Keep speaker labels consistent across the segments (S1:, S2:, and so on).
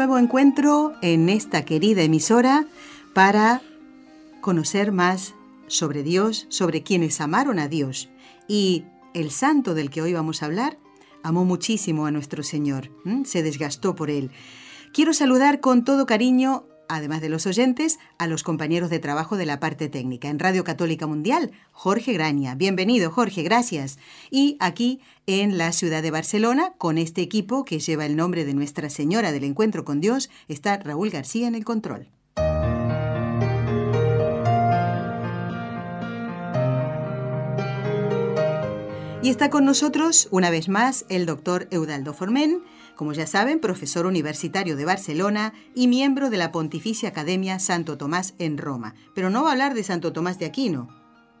S1: Nuevo encuentro en esta querida emisora para conocer más sobre Dios, sobre quienes amaron a Dios. Y el santo del que hoy vamos a hablar amó muchísimo a nuestro Señor, se desgastó por él. Quiero saludar con todo cariño además de los oyentes, a los compañeros de trabajo de la parte técnica. En Radio Católica Mundial, Jorge Graña. Bienvenido, Jorge, gracias. Y aquí en la ciudad de Barcelona, con este equipo que lleva el nombre de Nuestra Señora del Encuentro con Dios, está Raúl García en el control. Y está con nosotros, una vez más, el doctor Eudaldo Formen, como ya saben, profesor universitario de Barcelona y miembro de la Pontificia Academia Santo Tomás en Roma. Pero no va a hablar de Santo Tomás de Aquino.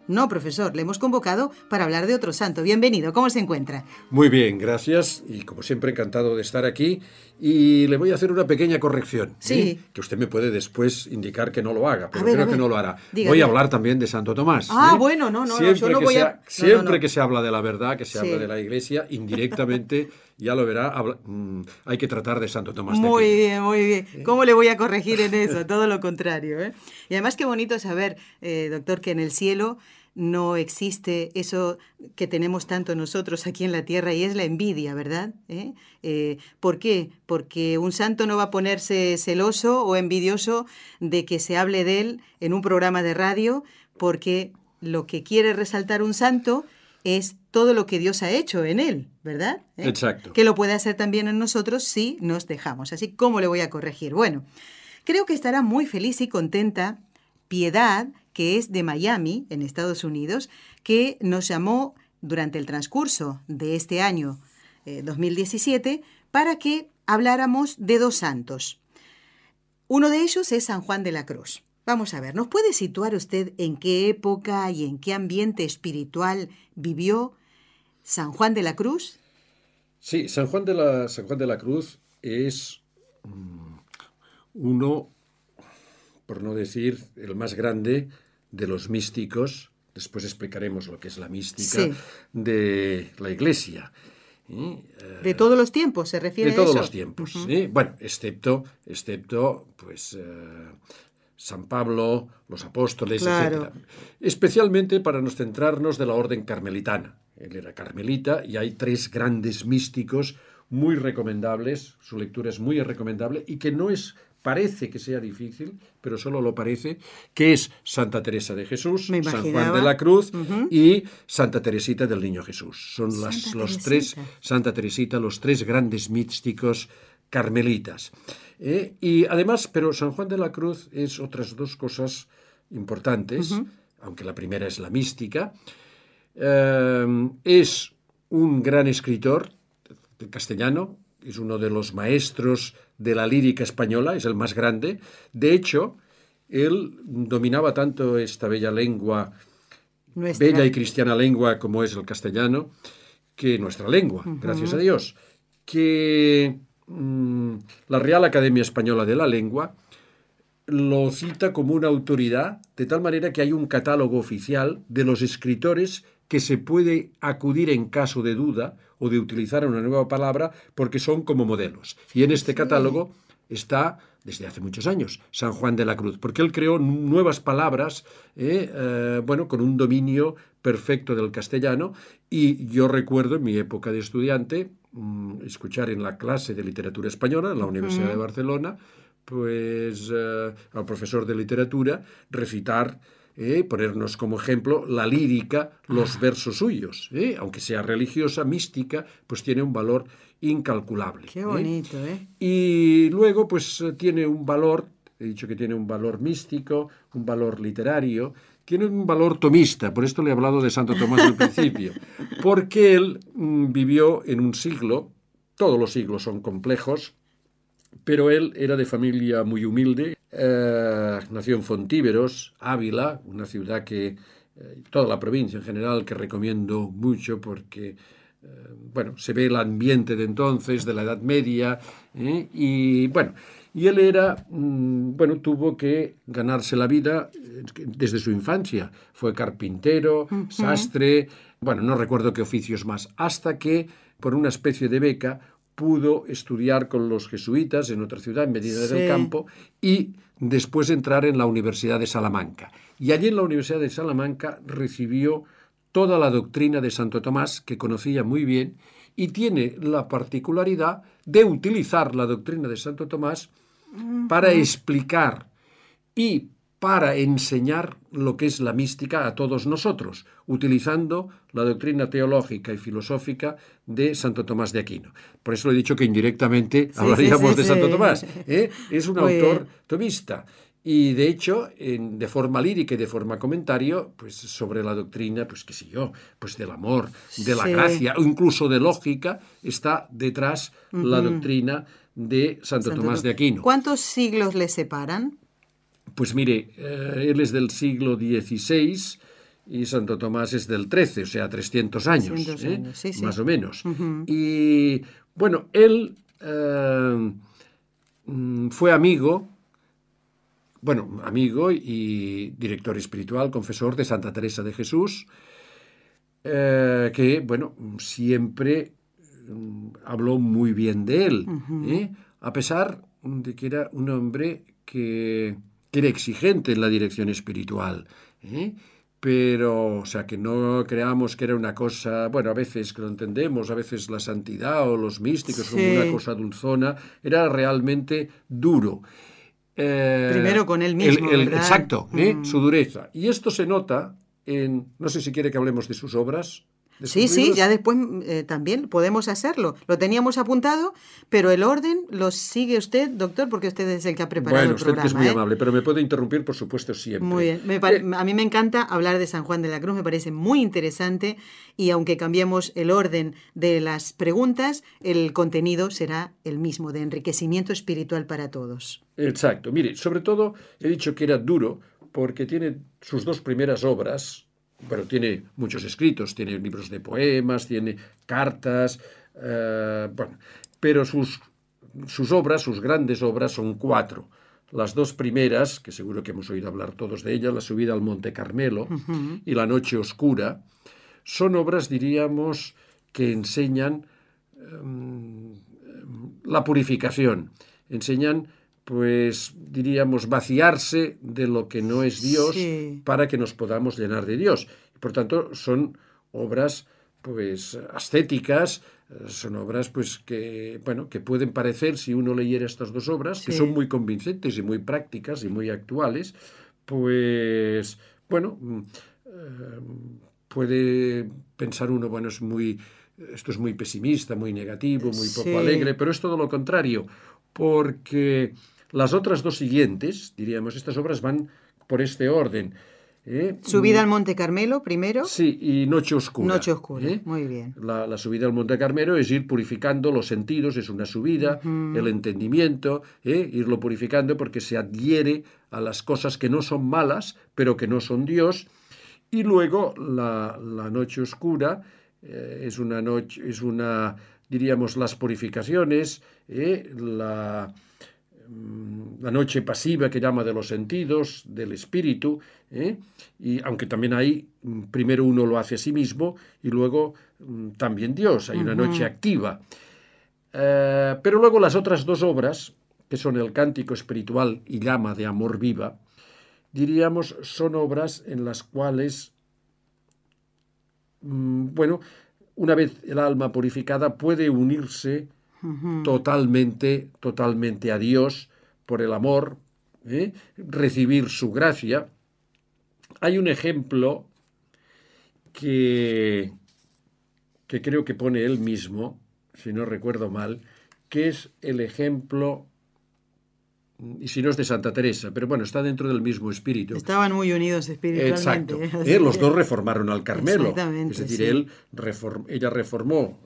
S1: No, profesor, le hemos convocado para hablar de otro santo. Bienvenido, ¿cómo se encuentra?
S2: Muy bien, gracias y como siempre encantado de estar aquí y le voy a hacer una pequeña corrección.
S1: Sí.
S2: ¿eh? Que usted me puede después indicar que no lo haga, pero creo que no lo hará. voy a hablar también de Santo Tomás.
S1: Ah, ¿eh? bueno, no, no,
S2: siempre
S1: yo no
S2: que
S1: voy a...
S2: Siempre que se habla de la verdad, que se habla de la Iglesia, indirectamente ya lo verá, mm, hay que tratar de Santo Tomás
S1: muy
S2: de
S1: bien, muy bien. ¿Cómo le voy a corregir en eso? Todo lo contrario. ¿eh? Y además qué bonito saber, eh, doctor, que en el cielo no existe eso que tenemos tanto nosotros aquí en la tierra y es la envidia, ¿verdad? ¿Eh? Eh, ¿Por qué? Porque un santo no va a ponerse celoso o envidioso de que se hable de él en un programa de radio, porque lo que quiere resaltar un santo es todo lo que Dios ha hecho en él, ¿verdad?
S2: ¿Eh? Exacto.
S1: Que lo puede hacer también en nosotros si nos dejamos. Así, ¿cómo le voy a corregir? Bueno, creo que estará muy feliz y contenta Piedad, que es de Miami, en Estados Unidos, que nos llamó durante el transcurso de este año 2017 eh, para que habláramos de dos santos. Uno de ellos es San Juan de la Cruz. Vamos a ver, ¿nos puede situar usted en qué época y en qué ambiente espiritual vivió San Juan de la Cruz?
S2: Sí, San Juan de la, San Juan de la Cruz es mm, uno, por no decir el más grande, de los místicos. Después explicaremos lo que es la mística de la Iglesia.
S1: ¿eh? De todos los tiempos, se refiere
S2: a eso.
S1: De
S2: todos los tiempos, Bueno, excepto, excepto pues, eh, San Pablo, los apóstoles, etc. Especialmente para nos centrarnos de la orden carmelitana. Él era carmelita y hay tres grandes místicos muy recomendables, su lectura es muy recomendable y que no es parece que sea difícil, pero solo lo parece, que es Santa Teresa de Jesús, San Juan de la Cruz y Santa Teresita del Niño Jesús. Son las, los tres, Santa Teresita, los tres grandes místicos carmelitas. ¿eh? y además, pero San Juan de la Cruz es otras dos cosas importantes, aunque la primera es la mística. Eh, es un gran escritor castellano, es uno de los maestros de la lírica española, es el más grande. De hecho, él dominaba tanto esta bella lengua, bella y cristiana lengua como es el castellano, que nuestra lengua, gracias a Dios, que Mm, la Real Academia Española de la Lengua lo cita como una autoridad, de tal manera que hay un catálogo oficial de los escritores que se puede acudir en caso de duda o de utilizar una nueva palabra porque son como modelos. Y en este catálogo está desde hace muchos años, San Juan de la Cruz, porque él creó nuevas palabras, eh, eh, bueno, con un dominio perfecto del castellano, y yo recuerdo en mi época de estudiante mm, escuchar en la clase de literatura española en la Universidad de Barcelona, pues eh, al profesor de literatura recitar ponernos como ejemplo la lírica, los versos suyos. Aunque sea religiosa, mística, pues tiene un valor incalculable.
S1: Qué bonito, ¿eh?
S2: Y luego, pues tiene un valor, he dicho que tiene un valor místico, un valor literario, tiene un valor tomista, por esto le he hablado de Santo Tomás al principio, porque él mm, vivió en un siglo, todos los siglos son complejos, pero él era de familia muy humilde, eh, nació en Fontíveros, Ávila, una ciudad que, eh, toda la provincia en general, que recomiendo mucho porque, eh, bueno, se ve el ambiente de entonces, de la Edad Media, y bueno, y él era, mm, bueno, tuvo que ganarse la vida desde su infancia. Fue carpintero, sastre, bueno, no recuerdo qué oficios más, hasta que, por una especie de beca, pudo estudiar con los jesuitas en otra ciudad, en Medina del Campo, y después entrar en la Universidad de Salamanca. Y allí en la Universidad de Salamanca recibió toda la doctrina de Santo Tomás, que conocía muy bien, y tiene la particularidad de utilizar la doctrina de Santo Tomás para explicar y para enseñar lo que es la mística a todos nosotros, utilizando la doctrina teológica y filosófica de Santo Tomás de Aquino. Por eso he dicho que indirectamente hablaríamos de Santo Tomás. ¿eh? Es un autor tomista. Y de hecho, en, de forma lírica y de forma comentario, pues sobre la doctrina, pues qué sé yo, pues del amor, de la gracia, o incluso de lógica, está detrás la doctrina de Santo, Tomás de Aquino.
S1: ¿Cuántos siglos le separan?
S2: Pues mire, eh, él es del siglo XVI y Santo Tomás es del XIII, o sea, 300 años, ¿eh? más o menos. Y bueno, él eh, mm, fue amigo, bueno, amigo y director espiritual, confesor de Santa Teresa de Jesús, que, bueno, siempre mm, habló muy bien de él, a pesar de que era un hombre que que era exigente en la dirección espiritual. ¿eh? Pero, o sea, que no creamos que era una cosa, bueno, a veces que lo entendemos, a veces la santidad o los místicos como una cosa dulzona, era realmente duro.
S1: Eh, Primero con él mismo.
S2: exacto, ¿eh? mm. su dureza. Y esto se nota en, no sé si quiere que hablemos de sus obras,
S1: Sí, sí, ya después eh, también podemos hacerlo. Lo teníamos apuntado, pero el orden lo sigue usted, doctor, porque usted es el que ha preparado
S2: el
S1: programa.
S2: Bueno, usted es muy ¿eh? amable, pero me puede interrumpir, por supuesto, siempre.
S1: Muy bien. Eh, a mí me encanta hablar de San Juan de la Cruz, me parece muy interesante y aunque cambiemos el orden de las preguntas, el contenido será el mismo, de enriquecimiento espiritual para todos.
S2: Exacto. Mire, sobre todo he dicho que era duro porque tiene sus dos primeras obras, bueno, tiene muchos escritos, tiene libros de poemas, tiene cartas, eh, bueno, pero sus, sus obras, sus grandes obras son cuatro. Las dos primeras, que seguro que hemos oído hablar todos de ellas, La subida al Monte Carmelo y La noche oscura, son obras, diríamos, que enseñan em, la purificación, enseñan pues diríamos, vaciarse de lo que no es Dios para que nos podamos llenar de Dios. Por tanto, son obras pues ascéticas, son obras pues que bueno, que pueden parecer si uno leyera estas dos obras, que son muy convincentes y muy prácticas y muy actuales, pues bueno, mm, eh, puede pensar uno, bueno, es muy esto es muy pesimista, muy negativo, muy poco alegre, pero es todo lo contrario, porque las otras dos siguientes, diríamos, estas obras van por este orden.
S1: ¿eh? Subida al Monte Carmelo primero.
S2: Sí, y Noche Oscura.
S1: Noche Oscura, ¿eh? muy bien.
S2: La, subida al Monte Carmelo es ir purificando los sentidos, es una subida, el entendimiento, ¿eh? irlo purificando porque se adhiere a las cosas que no son malas, pero que no son Dios. Y luego la, la Noche Oscura es una noche, es una, diríamos, las purificaciones, la Mm, la noche pasiva que llama de los sentidos, del espíritu, ¿eh? y aunque también hay, mm, primero uno lo hace a sí mismo y luego mm, también Dios, hay una noche activa. Eh, pero luego las otras dos obras, que son el cántico espiritual y llama de amor viva, diríamos, son obras en las cuales, bueno, una vez el alma purificada puede unirse totalmente, totalmente a Dios por el amor, ¿eh? recibir su gracia. Hay un ejemplo que, que creo que pone él mismo, si no recuerdo mal, que es el ejemplo y si no es de Santa Teresa, pero bueno, está dentro del mismo espíritu.
S1: Estaban muy unidos espiritualmente.
S2: Exacto. Eh, los dos reformaron al Carmelo. Es decir, él ella reformó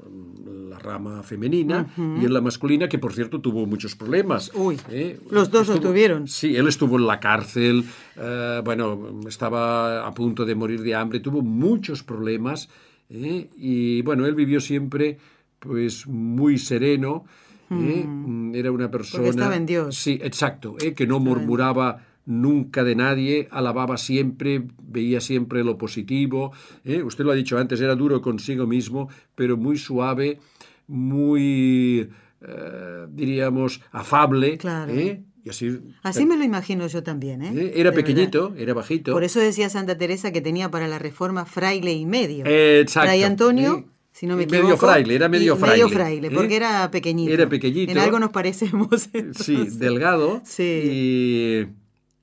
S2: rama femenina, y en la masculina, que por cierto tuvo muchos problemas.
S1: Uy, ¿eh? los dos lo tuvieron.
S2: Sí, él estuvo en la cárcel, eh, bueno, estaba a punto de morir de hambre, tuvo muchos problemas, ¿eh? y bueno, él vivió siempre pues muy sereno, hmm. era una persona... Porque
S1: estaba en Dios.
S2: Sí, exacto, que no murmuraba nunca de nadie, alababa siempre, veía siempre lo positivo. ¿eh? Usted lo ha dicho antes, era duro consigo mismo, pero muy suave, muy, eh, diríamos, afable.
S1: Claro.
S2: ¿eh?
S1: Y así, así me lo imagino yo también. ¿eh?
S2: Era pequeñito, era bajito.
S1: Por eso decía Santa Teresa que tenía para la reforma fraile y medio.
S2: Exacto.
S1: Fray Antonio si no me equivoco.
S2: Medio fraile, era medio fraile.
S1: Medio fraile, porque era pequeñito.
S2: Era pequeñito.
S1: En algo nos parecemos.
S2: Sí, delgado.
S1: Sí.
S2: Y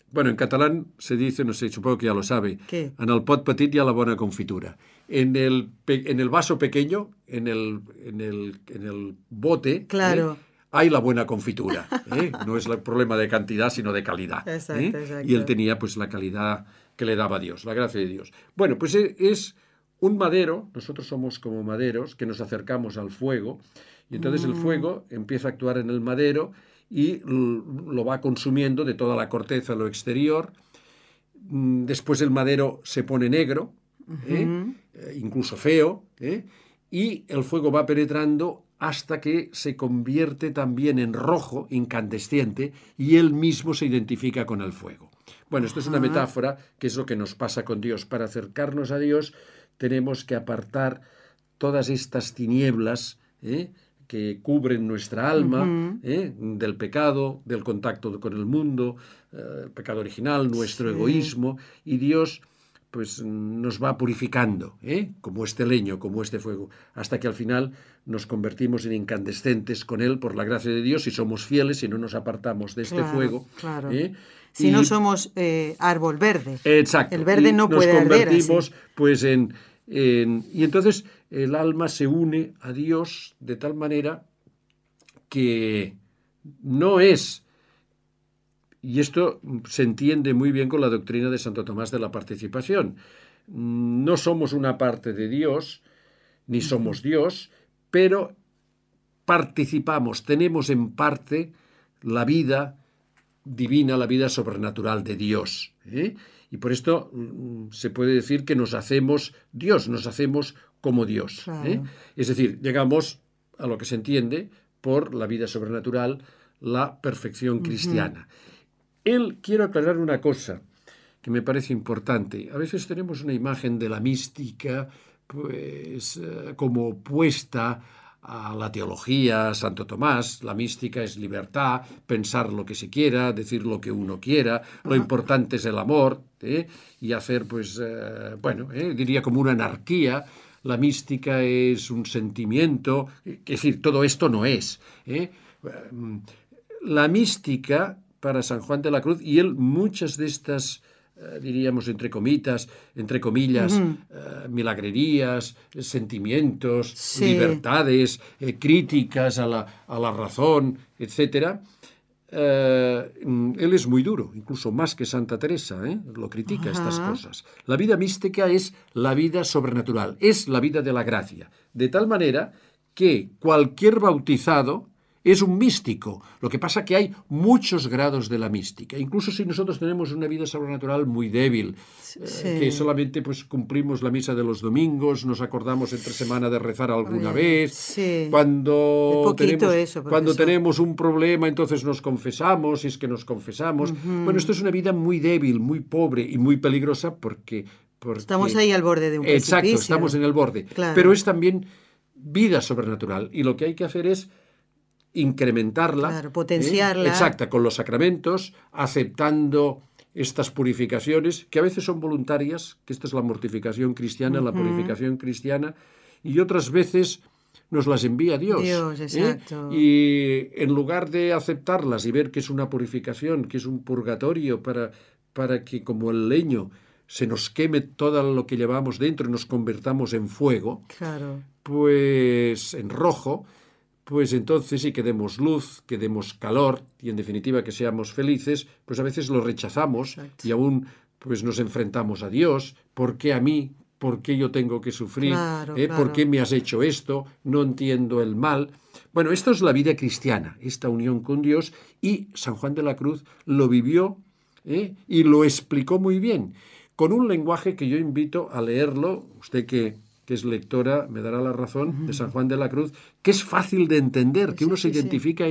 S2: bueno, en catalán se dice, no sé, supongo que ya lo sabe,
S1: ¿Qué?
S2: en el pot petit y a la buena confitura. En el, en el vaso pequeño, en el, en el, en el bote, ¿eh?
S1: claro.
S2: hay la buena confitura. ¿eh? No es el problema de cantidad, sino de calidad.
S1: Exacto,
S2: ¿eh?
S1: exacto.
S2: Y él tenía pues la calidad que le daba Dios, la gracia de Dios. Bueno, pues es un madero, nosotros somos como maderos que nos acercamos al fuego, y entonces el mm. fuego empieza a actuar en el madero y lo va consumiendo de toda la corteza, lo exterior. Mm, después el madero se pone negro, ¿eh? Eh, incluso feo, ¿eh? y el fuego va penetrando hasta que se convierte también en rojo, incandescente, y él mismo se identifica con el fuego. Bueno, esto es una metáfora que es lo que nos pasa con Dios. Para acercarnos a Dios tenemos que apartar todas estas tinieblas que cubren nuestra alma ¿eh? del pecado, del contacto con el mundo, eh, el pecado original, nuestro egoísmo, y Dios pues nos va purificando, ¿eh? como este leño, como este fuego, hasta que al final nos convertimos en incandescentes con Él por la gracia de Dios y somos fieles y no nos apartamos de este fuego.
S1: Claro. Si no somos árbol verde.
S2: Exacto.
S1: El verde no puede
S2: nos convertimos pues en, Y entonces el alma se une a Dios de tal manera que no es, y esto se entiende muy bien con la doctrina de Santo Tomás de la participación, no somos una parte de Dios, ni somos Dios, pero participamos, tenemos en parte la vida divina, la vida sobrenatural de Dios. ¿eh? Y por esto mm, se puede decir que nos hacemos Dios, nos hacemos como Dios. ¿eh? Es decir, llegamos a lo que se entiende por la vida sobrenatural, la perfección cristiana. Él, quiero aclarar una cosa que me parece importante. A veces tenemos una imagen de la mística, pues, eh, como opuesta a la teología, Santo Tomás, la mística es libertad, pensar lo que se quiera, decir lo que uno quiera, lo importante es el amor, ¿eh? y hacer, pues, eh, bueno, diría como una anarquía, la mística es un sentimiento, es decir, todo esto no es. ¿eh? La mística para San Juan de la Cruz, y él muchas de estas, eh, diríamos, entre comitas, entre comillas, eh, milagrerías, sentimientos, libertades, críticas a la, a la razón, etcétera, eh, él es muy duro, incluso más que Santa Teresa, ¿eh? lo critica estas cosas. La vida mística es la vida sobrenatural, es la vida de la gracia, de tal manera que cualquier bautizado es un místico. Lo que pasa es que hay muchos grados de la mística. Incluso si nosotros tenemos una vida sobrenatural muy débil, eh, que solamente pues cumplimos la misa de los domingos, nos acordamos entre semana de rezar alguna vez, cuando, tenemos, cuando tenemos un problema entonces nos confesamos, y es que nos confesamos. Bueno, esto es una vida muy débil, muy pobre y muy peligrosa porque...
S1: estamos ahí al borde de un
S2: Exacto, estamos en el borde. Pero es también vida sobrenatural y lo que hay que hacer es incrementarla,
S1: potenciarla.
S2: ¿eh? exacta, con los sacramentos, aceptando estas purificaciones, que a veces son voluntarias, que esta es la mortificación cristiana, la purificación cristiana, y otras veces nos las envía Dios.
S1: Dios ¿eh? exacto.
S2: Y en lugar de aceptarlas y ver que es una purificación, que es un purgatorio para, para que como el leño se nos queme todo lo que llevamos dentro y nos convertamos en fuego,
S1: claro.
S2: pues en rojo, pues entonces sí que demos luz, que demos calor y en definitiva que seamos felices, pues a veces lo rechazamos y aún pues nos enfrentamos a Dios, ¿por qué a mí ¿por qué yo tengo que sufrir? ¿Eh? ¿Por qué me has hecho esto? No entiendo el mal. Bueno, esto es la vida cristiana, esta unión con Dios, y San Juan de la Cruz lo vivió ¿eh? y lo explicó muy bien, con un lenguaje que yo invito a leerlo, usted que, que es lectora me dará la razón, de San Juan de la Cruz, que es fácil de entender, que uno se identifica,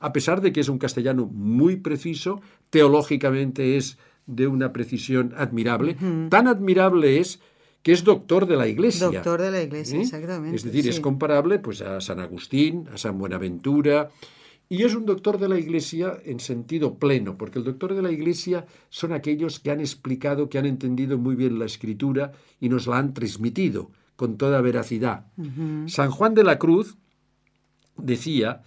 S2: a pesar de que es un castellano muy preciso, teológicamente es de una precisión admirable, tan admirable es que es doctor de la Iglesia.
S1: Doctor de la Iglesia, ¿Eh? exactamente.
S2: Es decir, es comparable pues, a San Agustín, a San Buenaventura, y es un doctor de la Iglesia en sentido pleno, porque el doctor de la Iglesia son aquellos que han explicado, que han entendido muy bien la escritura y nos la han transmitido con toda veracidad. San Juan de la Cruz decía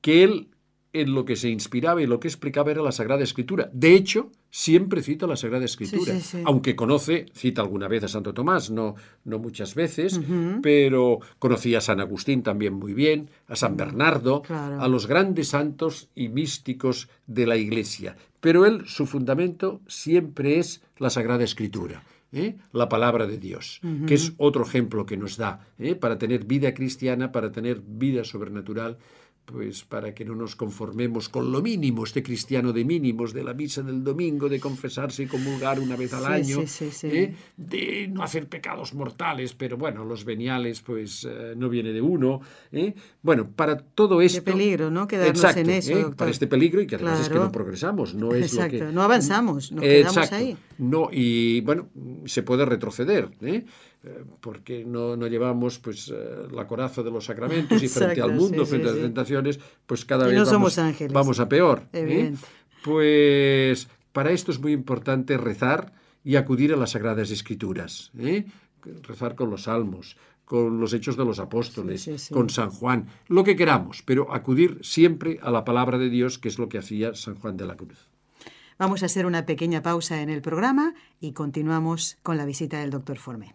S2: que él en lo que se inspiraba y lo que explicaba era la Sagrada Escritura. De hecho, siempre cita la Sagrada Escritura, aunque conoce, cita alguna vez a Santo Tomás, no, no muchas veces, pero conocía a San Agustín también muy bien, a San Bernardo, a los grandes santos y místicos de la Iglesia. Pero él, su fundamento siempre es la Sagrada Escritura. ¿Eh? la palabra de Dios, que es otro ejemplo que nos da ¿eh? para tener vida cristiana, para tener vida sobrenatural pues para que no nos conformemos con lo mínimo, este cristiano de mínimos, de la misa del domingo, de confesarse y comulgar una vez al año, ¿eh? de no hacer pecados mortales, pero bueno, los veniales pues eh, no viene de uno. ¿eh? Bueno, para todo esto...
S1: Qué peligro, ¿no? Quedarnos en eso,
S2: Para este peligro y que además es que no progresamos, no es
S1: exacto.
S2: lo que...
S1: no avanzamos, nos quedamos ahí.
S2: No, y bueno, se puede retroceder, ¿eh? Eh, porque no, no, llevamos pues eh, la coraza de los sacramentos y frente al mundo, frente a las tentaciones, pues cada vez vamos, vamos, a peor. ¿eh? Pues para esto es muy importante rezar y acudir a las Sagradas Escrituras. Rezar con los salmos, con los hechos de los apóstoles, con San Juan, lo que queramos, pero acudir siempre a la palabra de Dios, que es lo que hacía San Juan de la Cruz.
S1: Vamos a hacer una pequeña pausa en el programa y continuamos con la visita del doctor Forme.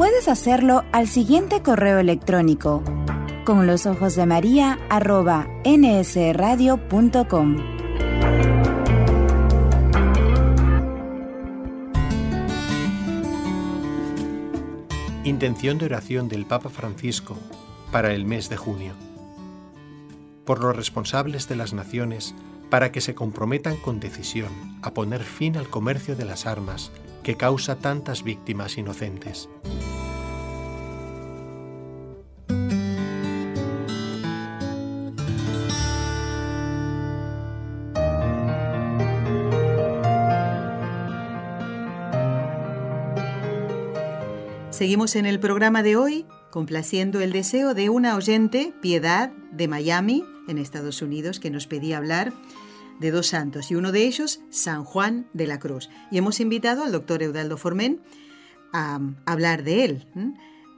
S3: Puedes hacerlo al siguiente correo electrónico con los ojos de María arroba nsradio.com.
S4: Intención de oración del Papa Francisco para el mes de junio. Por los responsables de las naciones para que se comprometan con decisión a poner fin al comercio de las armas que causa tantas víctimas inocentes.
S1: Seguimos en el programa de hoy complaciendo el deseo de una oyente, Piedad, de Miami, en Estados Unidos, que nos pedía hablar de dos santos y uno de ellos, San Juan de la Cruz. Y hemos invitado al doctor Eudaldo Formen a, hablar de él.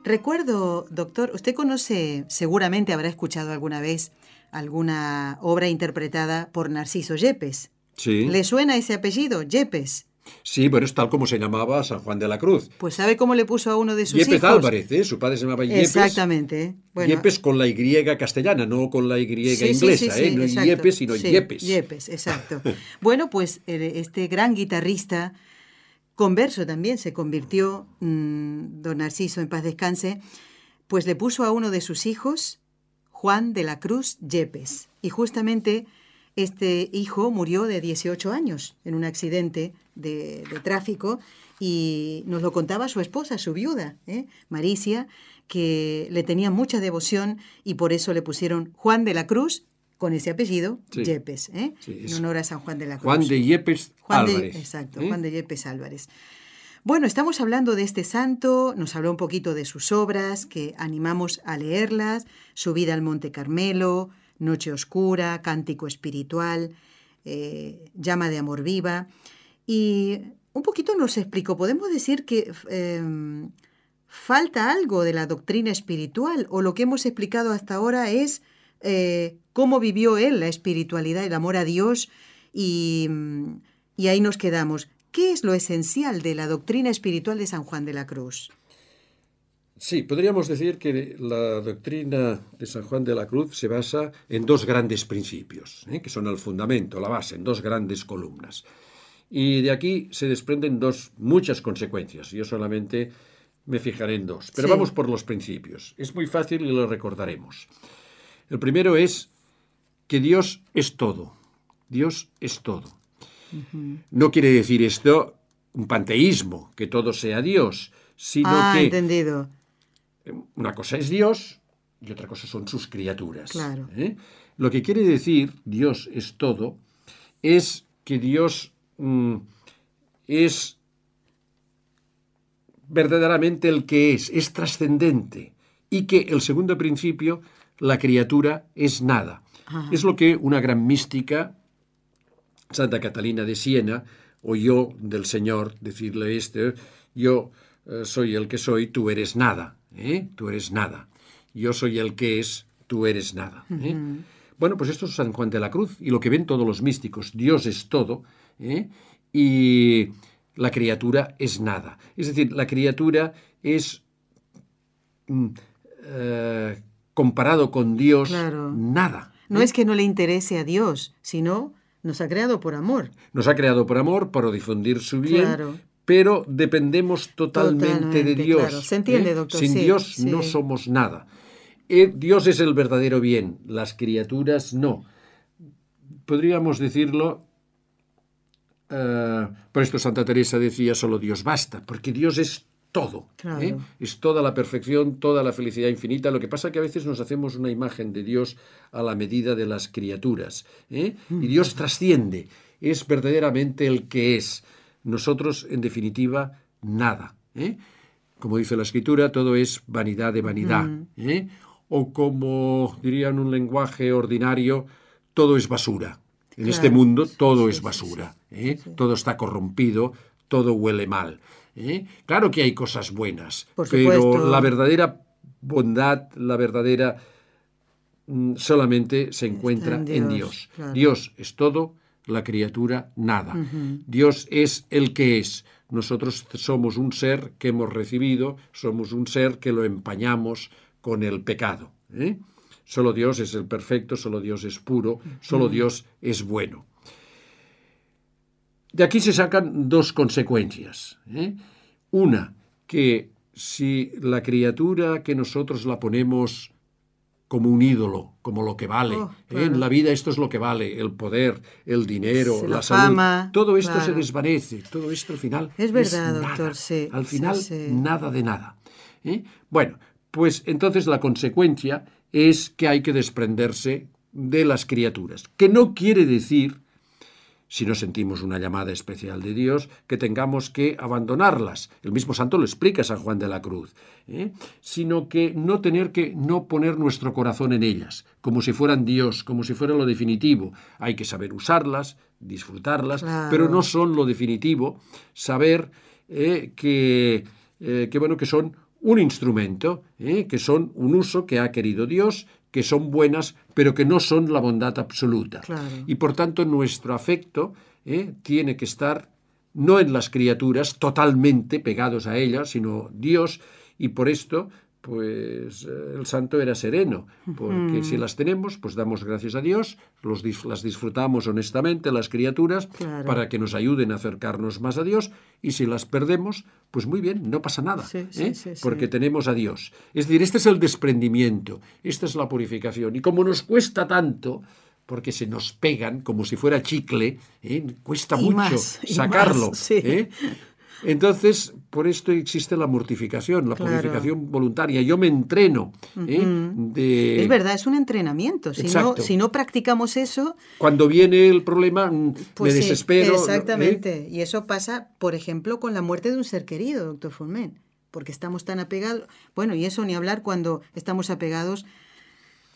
S1: Recuerdo, doctor, usted conoce, seguramente habrá escuchado alguna vez alguna obra interpretada por Narciso Yepes.
S2: Sí.
S1: ¿Le suena ese apellido, Yepes?
S2: Sí, bueno, es tal como se llamaba San Juan de la Cruz.
S1: Pues ¿sabe cómo le puso a uno de sus
S2: Yepes
S1: hijos?
S2: Álvarez, ¿eh? su padre se llamaba Yepes.
S1: Exactamente.
S2: Yepes con la Y castellana, no con la Y inglesa, ¿eh? no Yepes, sino Yepes.
S1: Yepes, exacto. bueno, pues este gran guitarrista, converso también, se convirtió, mm, don Narciso, en paz descanse, pues le puso a uno de sus hijos, Juan de la Cruz Yepes. Y justamente este hijo murió de 18 años en un accidente de, tráfico y nos lo contaba su esposa, su viuda, ¿eh? Maricia, que le tenía mucha devoción y por eso le pusieron Juan de la Cruz con ese apellido, Yepes, ¿eh? en honor a San Juan de la Cruz.
S2: Juan de Yepes Álvarez.
S1: exacto, ¿eh? Juan de Yepes Álvarez. Bueno, estamos hablando de este santo, nos habló un poquito de sus obras, que animamos a leerlas, su vida al Monte Carmelo, Noche Oscura, Cántico Espiritual, eh, llama de amor viva. Y un poquito nos explicó, podemos decir que em, falta algo de la doctrina espiritual o lo que hemos explicado hasta ahora es eh, cómo vivió él la espiritualidad, el amor a Dios y, y ahí nos quedamos. ¿Qué es lo esencial de la doctrina espiritual de San Juan de la Cruz?
S2: Sí, podríamos decir que la doctrina de San Juan de la Cruz se basa en dos grandes principios, ¿eh? que son el fundamento, la base, en dos grandes columnas. Y de aquí se desprenden dos, muchas consecuencias. Yo solamente me fijaré en dos. Pero vamos por los principios. Es muy fácil y lo recordaremos. El primero es que Dios es todo. Dios es todo. No quiere decir esto un panteísmo, que todo sea Dios, sino
S1: ah,
S2: que
S1: entendido.
S2: Una cosa es Dios y otra cosa son sus criaturas.
S1: Claro.
S2: ¿eh? Lo que quiere decir Dios es todo es que Dios mm, es verdaderamente el que es, es trascendente y que el segundo principio, la criatura es nada. Es lo que una gran mística, Santa Catalina de Siena, oyó del Señor decirle esto, yo eh, soy el que soy, tú eres nada. ¿eh? Tú eres nada. Yo soy el que es, tú eres nada. ¿eh? Bueno, pues esto es San Juan de la Cruz y lo que ven todos los místicos. Dios es todo ¿eh? y la criatura es nada. Es decir, la criatura es, mm, comparado con Dios, nada.
S1: No es que no le interese a Dios, sino nos ha creado por amor.
S2: Nos ha creado por amor, para difundir su bien, claro pero dependemos totalmente, de Dios.
S1: Se entiende, ¿eh? doctor.
S2: Sin Dios no somos nada. Eh, Dios es el verdadero bien, las criaturas no. Podríamos decirlo, uh, por esto Santa Teresa decía, solo Dios basta, porque Dios es todo. Es toda la perfección, toda la felicidad infinita. Lo que pasa es que a veces nos hacemos una imagen de Dios a la medida de las criaturas. Y Dios trasciende, es verdaderamente el que es. Nosotros, en definitiva, nada. ¿eh? Como dice la escritura, todo es vanidad de vanidad. Mm. ¿eh? O como diría en un lenguaje ordinario, todo es basura. En este mundo todo es basura. ¿eh? Todo está corrompido, todo huele mal. Claro que hay cosas buenas, pero la verdadera bondad, la verdadera mm, solamente se encuentra en Dios. Dios es todo, la criatura nada. Dios es el que es. Nosotros somos un ser que hemos recibido, somos un ser que lo empañamos con el pecado. ¿eh? Solo Dios es el perfecto, solo Dios es puro, solo Dios es bueno. De aquí se sacan dos consecuencias. ¿eh? Una, que si la criatura que nosotros la ponemos como un ídolo, como lo que vale. Oh, ¿eh? En la vida esto es lo que vale, el poder, el dinero, la, salud. todo esto se desvanece, todo esto al final.
S1: Es verdad, doctor, sí.
S2: Al final, nada de nada. ¿eh? Bueno, pues entonces la consecuencia es que hay que desprenderse de las criaturas, que no quiere decir si no sentimos una llamada especial de Dios, que tengamos que abandonarlas. El mismo santo lo explica San Juan de la Cruz. ¿eh? Sino que no tener que no poner nuestro corazón en ellas, como si fueran Dios, como si fuera lo definitivo. Hay que saber usarlas, disfrutarlas, pero no son lo definitivo. Saber eh, que, eh, que, bueno, que son un instrumento, que son un uso que ha querido Dios que son buenas, pero que no son la bondad absoluta. Y por tanto nuestro afecto ¿eh? tiene que estar no en las criaturas totalmente pegados a ellas, sino Dios, y por esto pues eh, el santo era sereno, porque si las tenemos, pues damos gracias a Dios, los, las disfrutamos honestamente las criaturas para que nos ayuden a acercarnos más a Dios, y si las perdemos, pues muy bien, no pasa nada, ¿eh? porque tenemos a Dios. Es decir, este es el desprendimiento, esta es la purificación, y como nos cuesta tanto, porque se nos pegan como si fuera chicle, ¿eh? cuesta mucho sacarlo. Entonces, por esto existe la mortificación, la purificación voluntaria. Yo me entreno. ¿eh?
S1: Es verdad, es un entrenamiento. Si no, si no, practicamos eso...
S2: Cuando viene el problema, mm, pues me desespero.
S1: exactamente. Y eso pasa, por ejemplo, con la muerte de un ser querido, doctor Fulmen. Porque estamos tan apegados... Bueno, y eso ni hablar cuando estamos apegados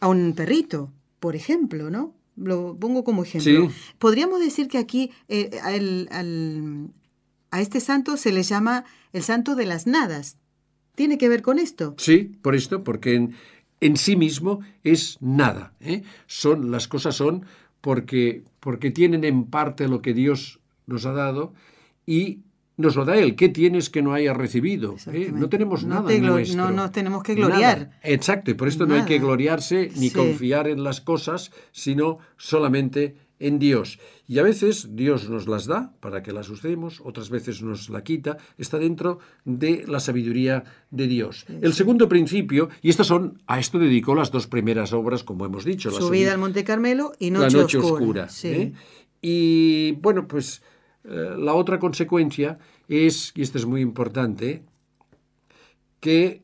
S1: a un perrito, por ejemplo, ¿no? lo pongo como ejemplo. Podríamos decir que aquí eh, a este santo se le llama el santo de las nadas. ¿Tiene que ver con esto?
S2: Sí, por esto, porque en, en sí mismo es nada. ¿eh? Son, las cosas son porque, porque tienen en parte lo que Dios nos ha dado y nos lo da Él. ¿Qué tienes que no haya recibido? ¿Eh? No tenemos nada nuestro.
S1: No nos tenemos que gloriar.
S2: Exacto, y por esto no hay que gloriarse ni confiar en las cosas, sino solamente en Dios. Y a veces Dios nos las da para que las usemos, otras veces nos la quita, está dentro de la sabiduría de Dios. El segundo principio, y estas son, a esto dedicó las dos primeras obras, como hemos dicho.
S1: La Subida al Monte Carmelo y Noche, la noche Oscura. ¿eh?
S2: Y bueno, pues eh, la otra consecuencia es, y esto es muy importante, que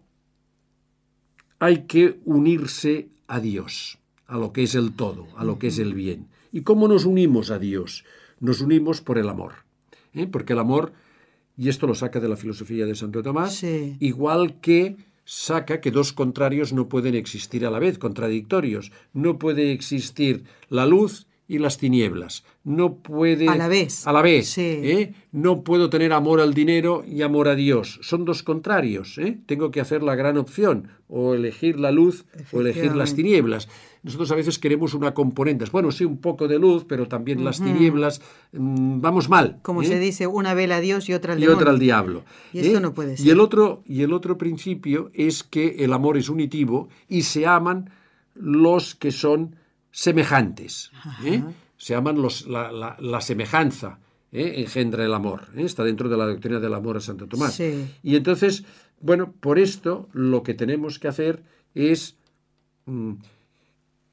S2: hay que unirse a Dios, a lo que es el todo, a lo que es el bien. ¿Y cómo nos unimos a Dios? Nos unimos por el amor. ¿eh? Porque el amor, y esto lo saca de la filosofía de Santo Tomás, igual que saca que dos contrarios no pueden existir a la vez, contradictorios. No puede existir la luz y las tinieblas. No puede...
S1: A la vez.
S2: A la vez. ¿eh? No puedo tener amor al dinero y amor a Dios. Son dos contrarios. ¿eh? Tengo que hacer la gran opción, o elegir la luz o elegir las tinieblas. Nosotros a veces queremos una componente. Bueno, sí, un poco de luz, pero también las tinieblas. Mm, vamos mal.
S1: Como
S2: ¿eh?
S1: se dice, una vela a Dios y otra al
S2: y otra al diablo.
S1: Y esto no puede ser.
S2: Y el, otro, y el otro principio es que el amor es unitivo y se aman los que son semejantes. ¿eh? Se llaman los, la, semejanza, ¿eh? engendra el amor. ¿eh? Está dentro de la doctrina del amor a Santo Tomás. Y entonces, bueno, por esto lo que tenemos que hacer es mm,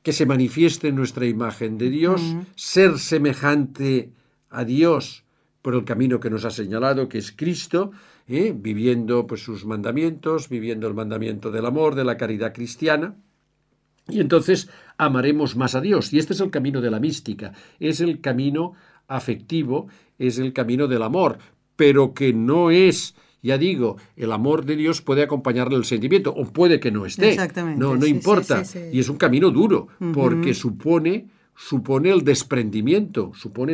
S2: que se manifieste nuestra imagen de Dios, ser semejante a Dios por el camino que nos ha señalado, que es Cristo, viviendo pues, sus mandamientos, viviendo el mandamiento del amor, de la caridad cristiana. Y entonces amaremos más a Dios. Y este es el camino de la mística, es el camino afectivo, es el camino del amor, pero que no es, ya digo, el amor de Dios puede acompañarle el sentimiento, o puede que no esté.
S1: Exactamente.
S2: No, no importa. y es un camino duro, porque supone, supone el desprendimiento, supone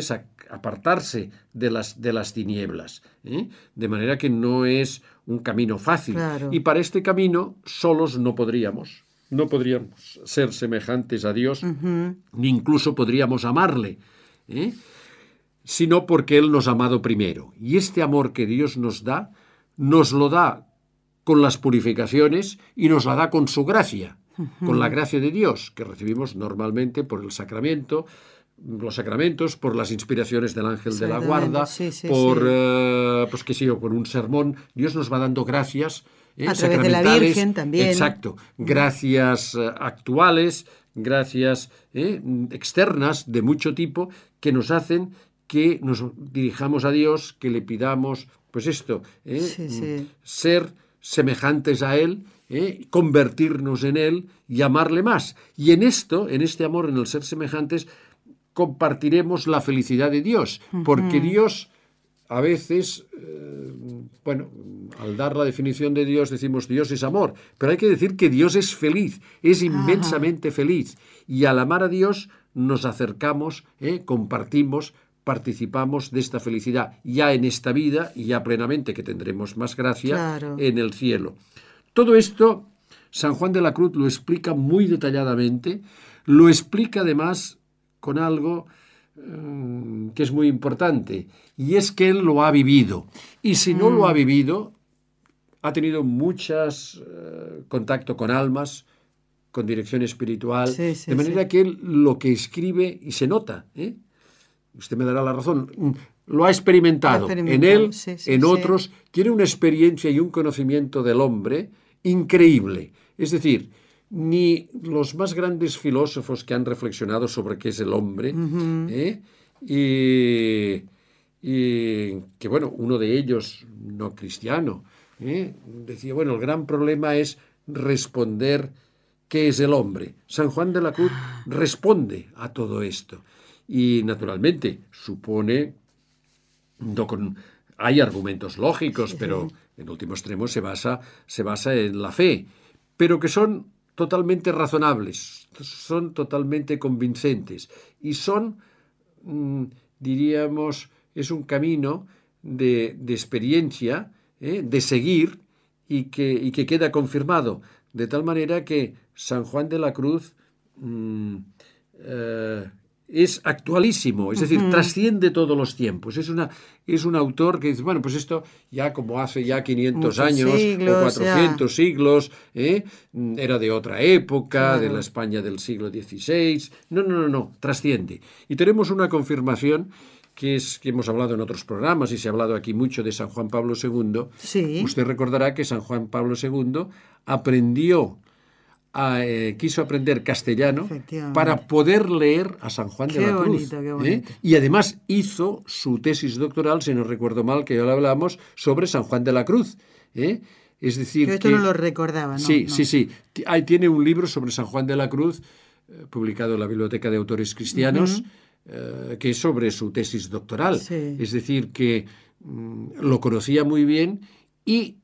S2: apartarse de las, de las tinieblas. ¿eh? De manera que no es un camino fácil. Y para este camino solos no podríamos no podríamos ser semejantes a Dios, ni incluso podríamos amarle, ¿eh? sino porque Él nos ha amado primero. Y este amor que Dios nos da, nos lo da con las purificaciones y nos la da con su gracia, con la gracia de Dios, que recibimos normalmente por el sacramento, los sacramentos, por las inspiraciones del ángel de la guarda, por, eh, pues qué sé yo, por un sermón. Dios nos va dando gracias
S1: ¿eh? a través de la Virgen también.
S2: Exacto. Gracias eh, actuales, gracias ¿eh? externas de mucho tipo que nos hacen que nos dirijamos a Dios, que le pidamos, pues esto, ser semejantes a Él, convertirnos en Él y amarle más. Y en esto, en este amor, en el ser semejantes, compartiremos la felicidad de Dios, porque Dios a veces, eh, bueno, al dar la definición de Dios decimos Dios es amor, pero hay que decir que Dios es feliz, es inmensamente feliz. Y al amar a Dios nos acercamos, ¿eh? compartimos, participamos de esta felicidad, ya en esta vida y ya plenamente que tendremos más gracia en el cielo. Todo esto, San Juan de la Cruz lo explica muy detalladamente, lo explica además con algo que es muy importante, y es que él lo ha vivido. Y si no lo ha mm. vivido, ha tenido muchos eh, contacto con almas, con dirección espiritual, de manera que él lo que escribe y se nota, ¿eh? usted me dará la razón, mm, lo ha experimentado, en él, en otros, tiene una experiencia y un conocimiento del hombre increíble. Es decir, ni los más grandes filósofos que han reflexionado sobre qué es el hombre, ¿eh? y, que bueno, uno de ellos, no cristiano, ¿eh? decía, bueno, el gran problema es responder qué es el hombre. San Juan de la Cruz responde a todo esto. Y naturalmente supone, no con, hay argumentos lógicos, pero en último extremo se basa, se basa en la fe, pero que son totalmente razonables, son totalmente convincentes y son, mm, diríamos, es un camino de, experiencia, ¿eh? de seguir y que, y que, queda confirmado, de tal manera que San Juan de la Cruz mm, eh, es actualísimo, es decir, trasciende todos los tiempos. Es, una, es un autor que dice, bueno, pues esto ya como hace ya 500 años o 400 siglos, ¿eh? era de otra época, de la España del siglo XVI. No, no, no, no, trasciende. Y tenemos una confirmación que es que hemos hablado en otros programas y se ha hablado aquí mucho de San Juan Pablo II.
S1: Sí.
S2: Usted recordará que San Juan Pablo II aprendió eh, quiso aprender castellano para poder leer a San Juan de la Cruz. ¿eh? Y además hizo su tesis doctoral, si no recuerdo mal, que ya lo hablamos, sobre San Juan de la Cruz. ¿eh? Es decir,
S1: esto no lo recordaba, ¿no?
S2: Sí, sí, sí. Ahí tiene un libro sobre San Juan de la Cruz, publicado en la Biblioteca de Autores Cristianos, que es sobre su tesis doctoral. Es decir, que mm, lo conocía muy bien y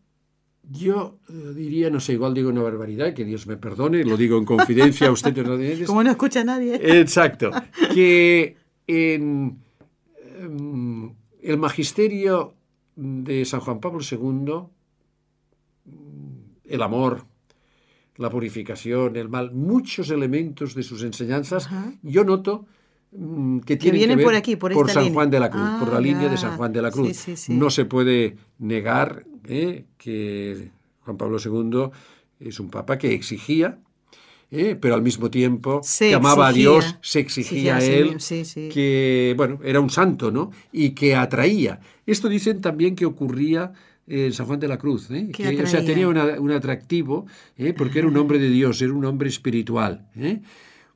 S2: yo eh, diría, no sé, igual digo una barbaridad, que Dios me perdone, lo digo en confidencia a usted.
S1: Como no escucha a nadie.
S2: Exacto. Que en em, el magisterio de San Juan Pablo II, el amor, la purificación, el mal, muchos elementos de sus enseñanzas, yo noto mm, que tienen que, ver
S1: por, aquí, por,
S2: San Juan de la Cruz, por la ah, línea de San Juan de la Cruz. No se puede negar ¿eh? que Juan Pablo II es un papa que exigía, ¿eh? pero al mismo tiempo que amaba a Dios, se exigía, a él, que bueno, era un santo, ¿no? Y que atraía. Esto dicen también que ocurría en San Juan de la Cruz, ¿eh? que, o sea, tenía un atractivo, porque era un hombre de Dios, era un hombre espiritual.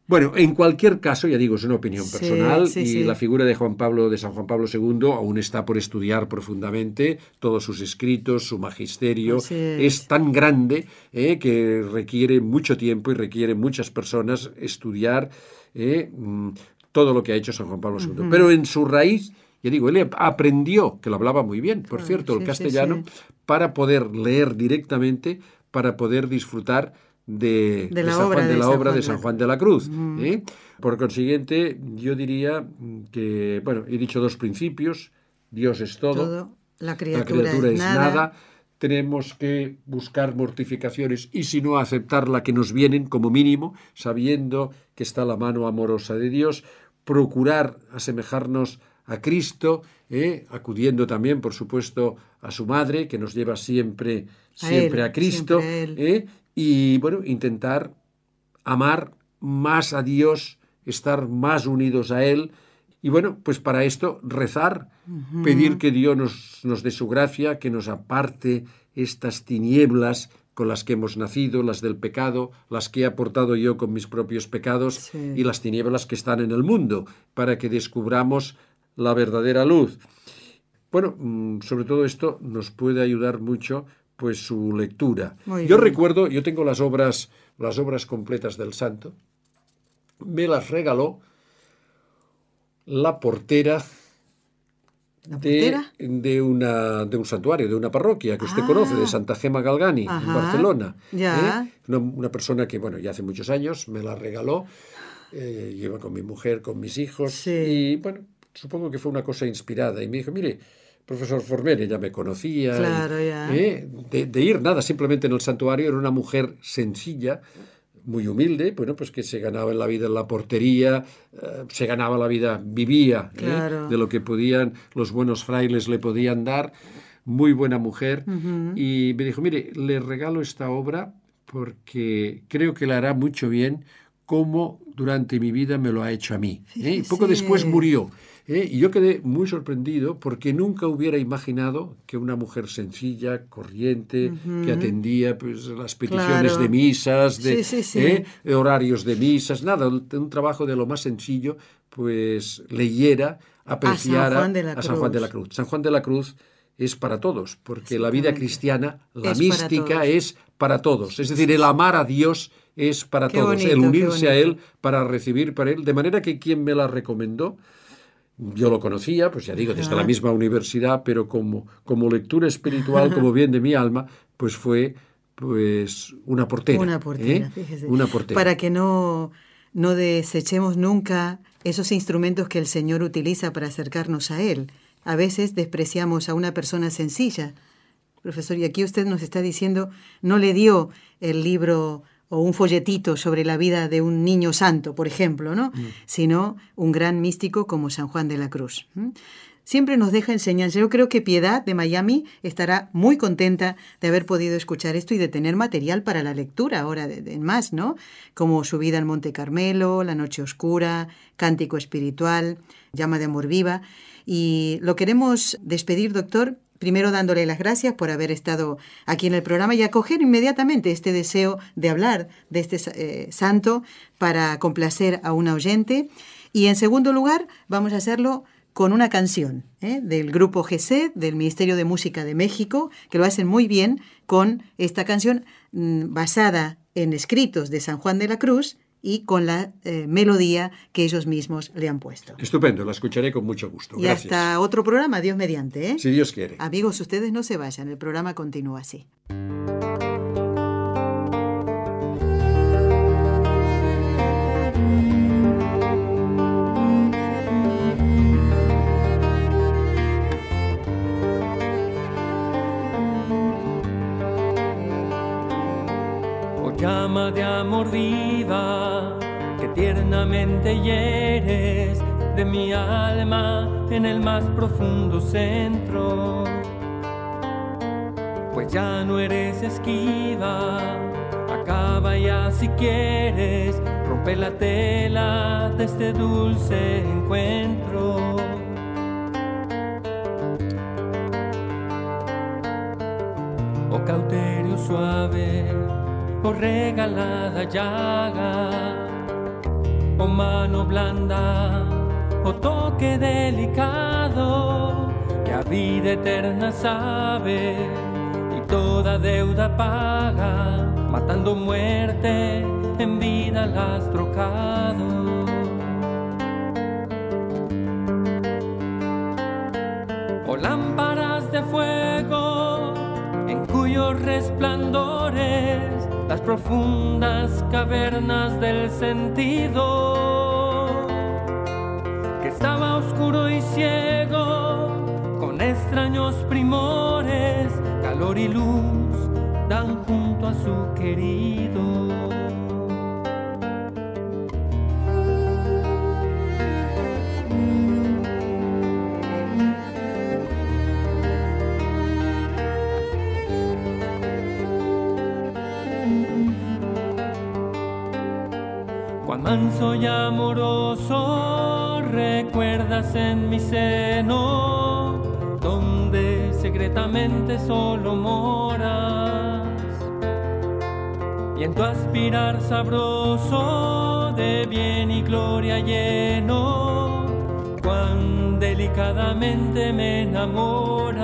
S2: Bueno, en cualquier caso, ya digo, es una opinión personal y la figura de Juan Pablo, de San Juan Pablo II, aún está por estudiar profundamente. Todos sus escritos, su magisterio, es. tan grande eh, que requiere mucho tiempo y requiere muchas personas estudiar eh, mm, todo lo que ha hecho San Juan Pablo II. Pero en su raíz, ya digo, él aprendió, que lo hablaba muy bien, por cierto, el castellano, para poder leer directamente, para poder disfrutar de,
S1: la,
S2: obra, de, la obra de San Juan de la Cruz. ¿eh? Por consiguiente, yo diría que, bueno, he dicho dos principios, Dios es todo,
S1: La, criatura es, nada.
S2: tenemos que buscar mortificaciones y si no aceptar la que nos vienen como mínimo, sabiendo que está la mano amorosa de Dios, procurar asemejarnos a Cristo, ¿eh? acudiendo también, por supuesto, a su madre, que nos lleva siempre, siempre a, Cristo, ¿eh? Y bueno, intentar amar más a Dios, estar más unidos a Él. Y bueno, pues para esto rezar, pedir que Dios nos, nos dé su gracia, que nos aparte estas tinieblas con las que hemos nacido, las del pecado, las que he aportado yo con mis propios pecados y las tinieblas que están en el mundo, para que descubramos la verdadera luz. Bueno, mm, sobre todo esto nos puede ayudar mucho pues su lectura. yo recuerdo, yo tengo las obras, las obras completas del santo, me las regaló la portera, De, una, de un santuario, de una parroquia que usted ah. conoce, de Santa Gema Galgani, en Barcelona.
S1: ¿eh?
S2: Una, persona que, bueno, ya hace muchos años me la regaló, eh, lleva con mi mujer, con mis hijos, y bueno, supongo que fue una cosa inspirada. Y me dijo, mire, profesor Formere ya me conocía.
S1: Claro,
S2: ¿eh? De, ir nada, simplemente en el santuario era una mujer sencilla, muy humilde, bueno, pues que se ganaba la vida en la portería, eh, se ganaba la vida, vivía ¿eh? de lo que podían, los buenos frailes le podían dar, muy buena mujer, y me dijo, mire, le regalo esta obra porque creo que le hará mucho bien como durante mi vida me lo ha hecho a mí. Y poco después murió. ¿Eh? Y yo quedé muy sorprendido porque nunca hubiera imaginado que una mujer sencilla, corriente, que atendía pues, las peticiones de misas, ¿eh? de horarios de misas, nada, un, trabajo de lo más sencillo, pues leyera, apreciara a San Juan de la Cruz. San Juan de la Cruz es para todos, porque la vida cristiana, la mística es para todos. Es decir, el amar a Dios es para todos, el unirse a Él para recibir para Él. De manera que quien me la recomendó, yo lo conocía, pues ya digo, desde la misma universidad, pero como, como lectura espiritual, como bien de mi alma, pues fue pues una portera.
S1: Una portera,
S2: ¿eh?
S1: fíjese.
S2: Una portera.
S1: Para que no, no desechemos nunca esos instrumentos que el Señor utiliza para acercarnos a Él. A veces despreciamos a una persona sencilla. Profesor, y aquí usted nos está diciendo, no le dio el libro o un folletito sobre la vida de un niño santo, por ejemplo, ¿no?
S2: Mm.
S1: Sino un gran místico como San Juan de la Cruz. Siempre nos deja enseñanza. Yo creo que Piedad de Miami estará muy contenta de haber podido escuchar esto y de tener material para la lectura ahora de, de más, ¿no? Como Su vida en Monte Carmelo, La Noche Oscura, Cántico Espiritual, Llama de Amor Viva. Y lo queremos despedir, doctor, primero dándole las gracias por haber estado aquí en el programa y acoger inmediatamente este deseo de hablar de este eh, santo para complacer a un oyente. Y en segundo lugar, vamos a hacerlo con una canción ¿eh? del grupo GC, del Ministerio de Música de México, que lo hacen muy bien con esta canción mmm, basada en escritos de San Juan de la Cruz y con la eh, melodía que ellos mismos le han puesto.
S2: Estupendo, la escucharé con mucho gusto.
S1: Y
S2: Gracias.
S1: hasta otro programa, Dios mediante. ¿eh?
S2: Si Dios quiere.
S1: Amigos, ustedes no se vayan, el programa continúa así.
S5: Hieres de mi alma en el más profundo centro. Pues ya no eres esquiva, acaba ya si quieres, rompe la tela de este dulce encuentro. Oh cauterio suave o regalada llaga, blanda, o toque delicado, que a vida eterna sabe y toda deuda paga, matando muerte en vida la has trocado. O lámparas de fuego en cuyos resplandores las profundas cavernas del sentido, oscuro y ciego, con extraños primores, calor y luz dan junto a su querido. Manso y amoroso, recuerdas en mi seno, donde secretamente solo moras. Y en tu aspirar sabroso de bien y gloria lleno, cuán delicadamente me enamoras.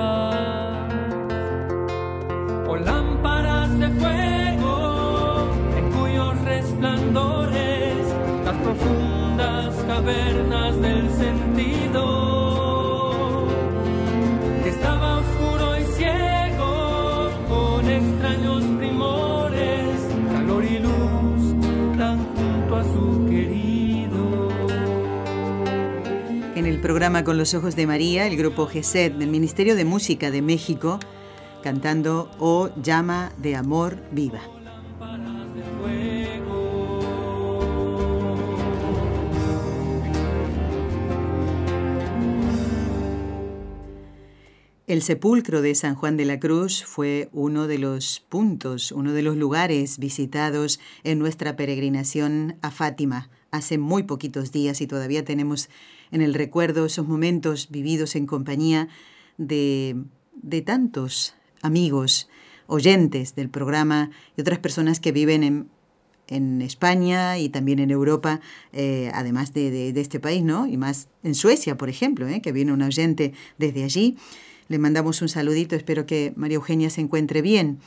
S5: Cavernas del sentido, que estaba oscuro y ciego, con extraños primores, calor y luz, tan junto a su querido.
S1: En el programa Con los Ojos de María, el grupo GESED del Ministerio de Música de México, cantando O Llama de Amor Viva. El sepulcro de San Juan de la Cruz fue uno de los puntos, uno de los lugares visitados en nuestra peregrinación a Fátima hace muy poquitos días y todavía tenemos en el recuerdo esos momentos vividos en compañía de, de tantos amigos, oyentes del programa y otras personas que viven en, en España y también en Europa, eh, además de, de, este país, ¿no? Y más en Suecia, por ejemplo, ¿eh? que viene un oyente desde allí. Le mandamos un saludito, espero que María Eugenia se encuentre bien.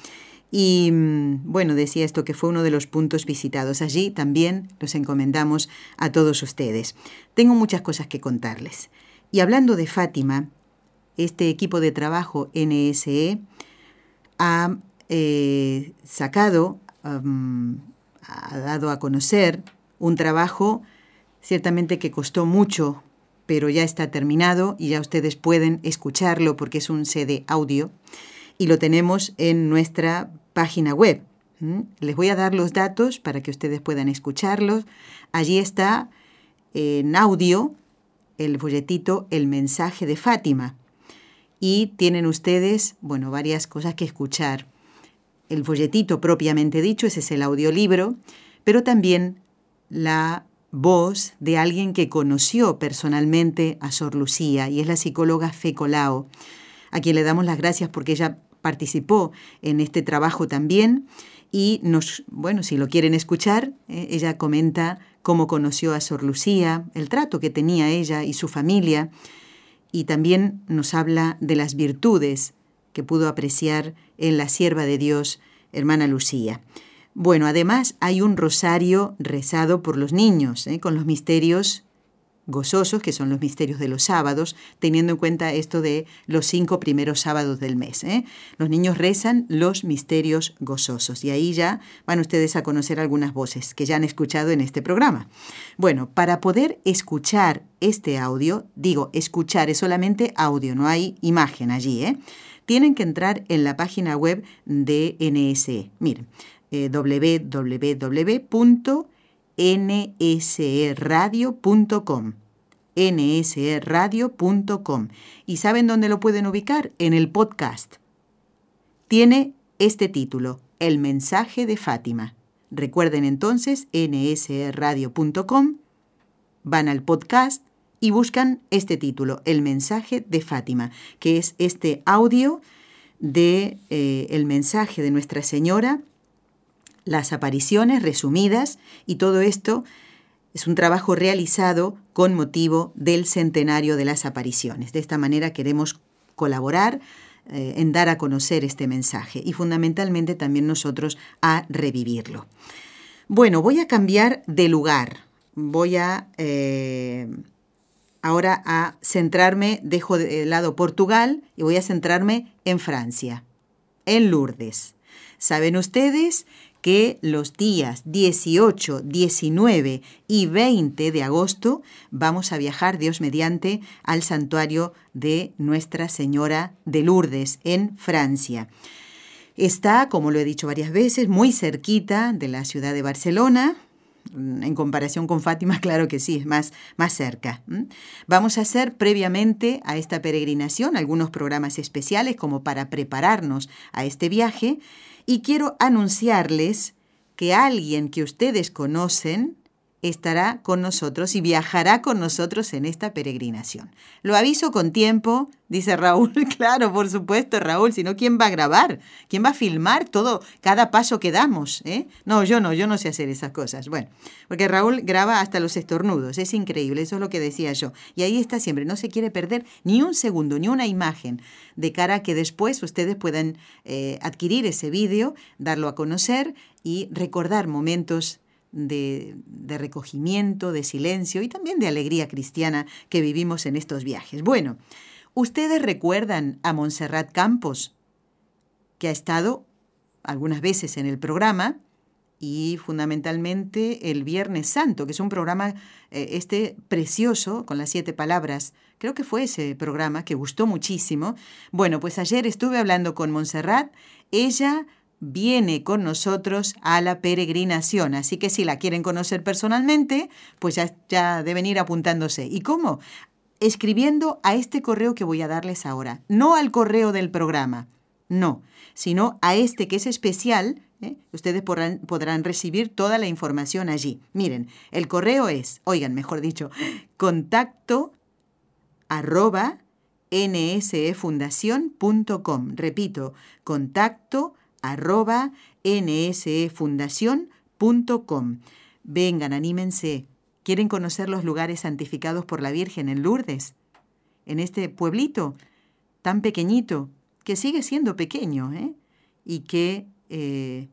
S1: Y bueno, decía esto que fue uno de los puntos visitados. Allí también los encomendamos a todos ustedes. Tengo muchas cosas que contarles. Y hablando de Fátima, este equipo de trabajo NSE ha eh, sacado, ha dado a conocer un trabajo ciertamente que costó mucho, pero ya está terminado y ya ustedes pueden escucharlo porque es un CD audio y lo tenemos en nuestra página web. Les voy a dar los datos para que ustedes puedan escucharlos. Allí está en audio el folletito El mensaje de Fátima. Y tienen ustedes, bueno, varias cosas que escuchar. El folletito propiamente dicho, ese es el audiolibro, pero también la voz de alguien que conoció personalmente a Sor Lucía y es la psicóloga Fecolao, a quien le damos las gracias porque ella participó en este trabajo también y nos, bueno, si lo quieren escuchar, eh, ella comenta cómo conoció a Sor Lucía, el trato que tenía ella y su familia, y también nos habla de las virtudes que pudo apreciar en la sierva de Dios, hermana Lucía. Bueno, además hay un rosario rezado por los niños, ¿eh? con los misterios gozosos, que son los misterios de los sábados, teniendo en cuenta esto de los cinco primeros sábados del mes. ¿eh? Los niños rezan los misterios gozosos y ahí ya van ustedes a conocer algunas voces que ya han escuchado en este programa. Bueno, para poder escuchar este audio, digo, escuchar es solamente audio, no hay imagen allí, ¿eh? tienen que entrar en la página web de NSE. Miren, eh, nsradio.com nsradio.com. ¿Y saben dónde lo pueden ubicar? En el podcast. Tiene este título, El mensaje de Fátima. Recuerden entonces nsradio.com, van al podcast y buscan este título, El mensaje de Fátima, que es este audio de eh, el mensaje de Nuestra Señora las apariciones resumidas y todo esto es un trabajo realizado con motivo del centenario de las apariciones. De esta manera queremos colaborar eh, en dar a conocer este mensaje y fundamentalmente también nosotros a revivirlo. Bueno, voy a cambiar de lugar. Voy a eh, ahora a centrarme, dejo de lado Portugal y voy a centrarme en Francia, en Lourdes. Saben ustedes que los días 18, 19 y 20 de agosto vamos a viajar, Dios mediante, al santuario de Nuestra Señora de Lourdes en Francia. Está, como lo he dicho varias veces, muy cerquita de la ciudad de Barcelona, en comparación con Fátima, claro que sí, es más, más cerca. Vamos a hacer previamente a esta peregrinación algunos programas especiales como para prepararnos a este viaje y quiero anunciarles que alguien que ustedes conocen estará con nosotros y viajará con nosotros en esta peregrinación. Lo aviso con tiempo, dice Raúl. Claro, por supuesto, Raúl, si no, ¿quién va a grabar? ¿Quién va a filmar todo, cada paso que damos? Eh? No, yo no, yo no sé hacer esas cosas. Bueno, porque Raúl graba hasta los estornudos, es increíble, eso es lo que decía yo. Y ahí está siempre, no se quiere perder ni un segundo, ni una imagen, de cara a que después ustedes puedan eh, adquirir ese vídeo, darlo a conocer y recordar momentos de, recogimiento, de silencio y también de alegría cristiana que vivimos en estos viajes. Bueno, ¿ustedes recuerdan a Montserrat Campos, que ha estado algunas veces en el programa? y fundamentalmente el Viernes Santo, que es un programa eh, este precioso con las siete palabras. Creo que fue ese programa que gustó muchísimo. Bueno, pues ayer estuve hablando con Montserrat. Ella viene con nosotros a la peregrinación. Así que si la quieren conocer personalmente, pues ya, deben ir apuntándose. ¿Y cómo? Escribiendo a este correo que voy a darles ahora. No al correo del programa, no, sino a este que es especial. ¿eh? Ustedes podrán, recibir toda la información allí. Miren, el correo es, oigan, mejor dicho, contacto arroba. Repito, contacto nsfundación.com. Vengan, anímense. ¿Quieren conocer los lugares santificados por la Virgen en Lourdes? En este pueblito tan pequeñito, que sigue siendo pequeño, ¿eh? y que eh,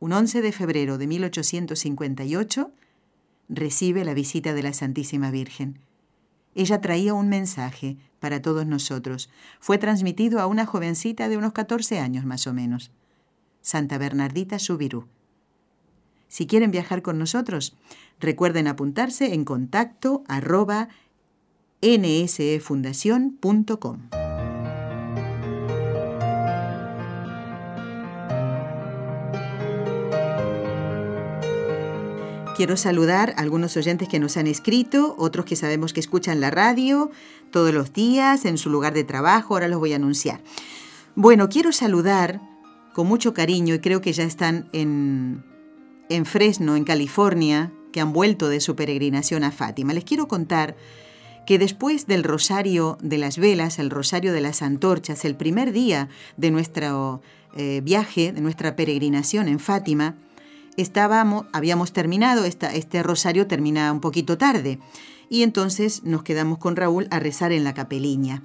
S1: un 11 de febrero de 1858 recibe la visita de la Santísima Virgen. Ella traía un mensaje para todos nosotros. Fue transmitido a una jovencita de unos 14 años más o menos. Santa Bernardita Subirú. Si quieren viajar con nosotros, recuerden apuntarse en contacto arroba nsefundación.com. Quiero saludar a algunos oyentes que nos han escrito, otros que sabemos que escuchan la radio todos los días en su lugar de trabajo, ahora los voy a anunciar. Bueno, quiero saludar con mucho cariño y creo que ya están en, Fresno, en California, que han vuelto de su peregrinación a Fátima. Les quiero contar que después del rosario de las velas, el rosario de las antorchas, el primer día de nuestro eh, viaje, de nuestra peregrinación en Fátima, estábamos, habíamos terminado, esta, este rosario termina un poquito tarde, y entonces nos quedamos con Raúl a rezar en la capeliña.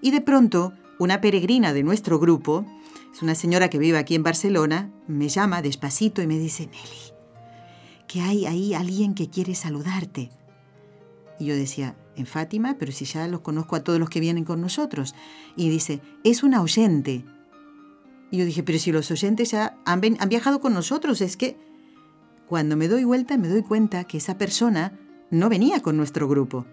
S1: Y de pronto, una peregrina de nuestro grupo, es una señora que vive aquí en Barcelona, me llama despacito y me dice, Nelly, que hay ahí alguien que quiere saludarte. Y yo decía, en Fátima, pero si ya los conozco a todos los que vienen con nosotros. Y dice, es una oyente. Y yo dije, pero si los oyentes ya han, han viajado con nosotros, es que cuando me doy vuelta me doy cuenta que esa persona no venía con nuestro grupo.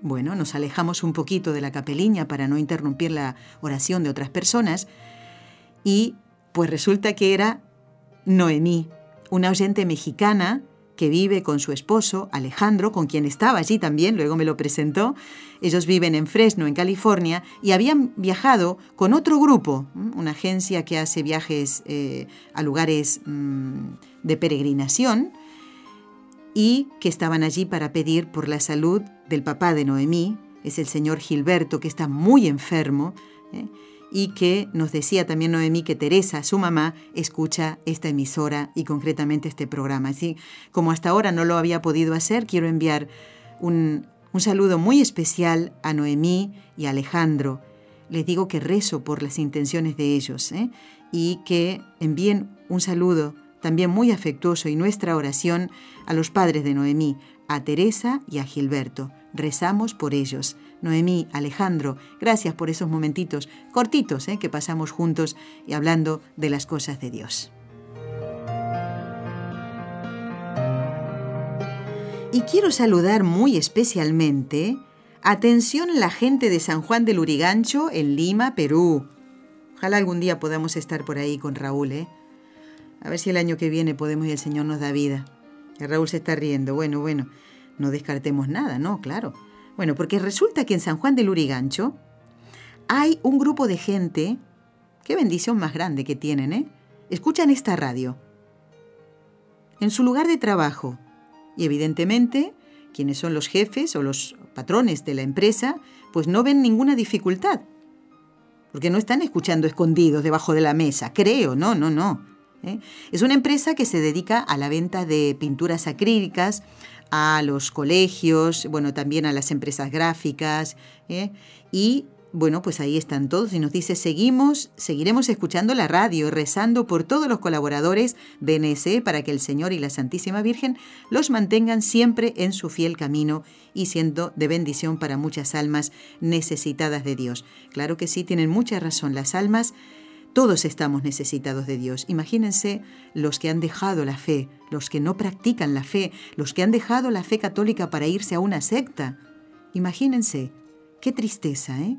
S1: Bueno, nos alejamos un poquito de la capeliña para no interrumpir la oración de otras personas y pues resulta que era Noemí, una oyente mexicana que vive con su esposo, Alejandro, con quien estaba allí también, luego me lo presentó. Ellos viven en Fresno, en California, y habían viajado con otro grupo, una agencia que hace viajes eh, a lugares mm, de peregrinación, y que estaban allí para pedir por la salud del papá de Noemí, es el señor Gilberto, que está muy enfermo. ¿eh? y que nos decía también Noemí que Teresa, su mamá, escucha esta emisora y concretamente este programa. Así como hasta ahora no lo había podido hacer, quiero enviar un, saludo muy especial a Noemí y a Alejandro. Les digo que rezo por las intenciones de ellos ¿eh? y que envíen un saludo también muy afectuoso y nuestra oración a los padres de Noemí, a Teresa y a Gilberto. Rezamos por ellos. Noemí, Alejandro, gracias por esos momentitos cortitos ¿eh? que pasamos juntos y hablando de las cosas de Dios. Y quiero saludar muy especialmente, atención la gente de San Juan del Urigancho en Lima, Perú. Ojalá algún día podamos estar por ahí con Raúl, ¿eh? A ver si el año que viene podemos y el Señor nos da vida. El Raúl se está riendo. Bueno, bueno, no descartemos nada, ¿no? Claro. Bueno, porque resulta que en San Juan del Urigancho hay un grupo de gente, qué bendición más grande que tienen, ¿eh? Escuchan esta radio en su lugar de trabajo y evidentemente quienes son los jefes o los patrones de la empresa, pues no ven ninguna dificultad, porque no están escuchando escondidos debajo de la mesa, creo, no, no, no. ¿Eh? Es una empresa que se dedica a la venta de pinturas acrílicas, a los colegios, bueno, también a las empresas gráficas, ¿eh? y bueno, pues ahí están todos y nos dice, seguimos, seguiremos escuchando la radio rezando por todos los colaboradores de NSE para que el Señor y la Santísima Virgen los mantengan siempre en su fiel camino y siendo de bendición para muchas almas necesitadas de Dios. Claro que sí, tienen mucha razón, las almas todos estamos necesitados de Dios. Imagínense los que han dejado la fe, los que no practican la fe, los que han dejado la fe católica para irse a una secta. Imagínense, qué tristeza, ¿eh?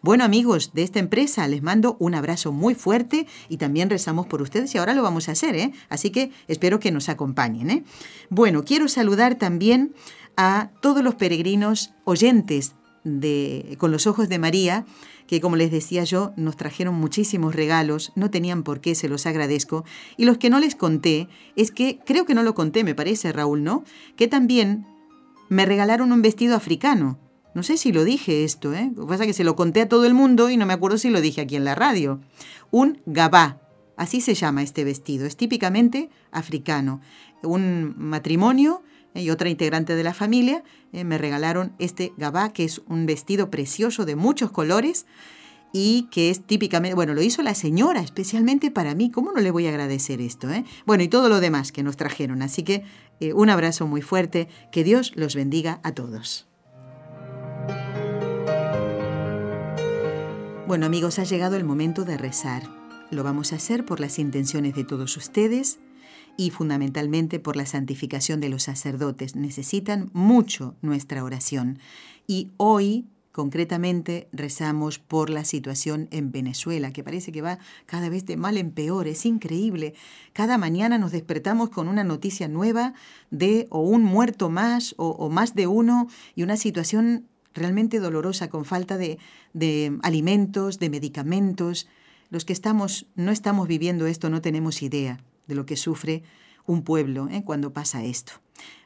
S1: Bueno amigos de esta empresa, les mando un abrazo muy fuerte y también rezamos por ustedes y ahora lo vamos a hacer, ¿eh? Así que espero que nos acompañen, ¿eh? Bueno, quiero saludar también a todos los peregrinos oyentes de Con los Ojos de María, que como les decía yo, nos trajeron muchísimos regalos, no tenían por qué, se los agradezco. Y los que no les conté, es que, creo que no lo conté, me parece, Raúl, ¿no? Que también me regalaron un vestido africano. No sé si lo dije esto, ¿eh? Lo que pasa que se lo conté a todo el mundo y no me acuerdo si lo dije aquí en la radio. Un gabá, así se llama este vestido, es típicamente africano. Un matrimonio eh, y otra integrante de la familia eh, me regalaron este gabá, que es un vestido precioso de muchos colores y que es típicamente, bueno, lo hizo la señora especialmente para mí, ¿cómo no le voy a agradecer esto? Eh? Bueno, y todo lo demás que nos trajeron, así que eh, un abrazo muy fuerte, que Dios los bendiga a todos. Bueno amigos, ha llegado el momento de rezar. Lo vamos a hacer por las intenciones de todos ustedes y fundamentalmente por la santificación de los sacerdotes. Necesitan mucho nuestra oración. Y hoy, concretamente, rezamos por la situación en Venezuela, que parece que va cada vez de mal en peor. Es increíble. Cada mañana nos despertamos con una noticia nueva de o un muerto más o, o más de uno y una situación realmente dolorosa, con falta de, de alimentos, de medicamentos. Los que estamos, no estamos viviendo esto no tenemos idea de lo que sufre un pueblo ¿eh? cuando pasa esto.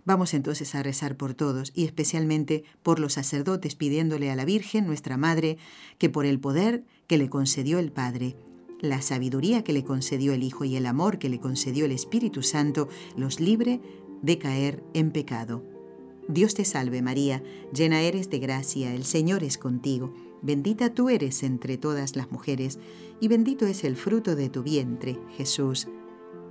S1: Vamos entonces a rezar por todos y especialmente por los sacerdotes, pidiéndole a la Virgen, nuestra Madre, que por el poder que le concedió el Padre, la sabiduría que le concedió el Hijo y el amor que le concedió el Espíritu Santo, los libre de caer en pecado. Dios te salve María, llena eres de gracia, el Señor es contigo, bendita tú eres entre todas las mujeres, y bendito es el fruto de tu vientre, Jesús.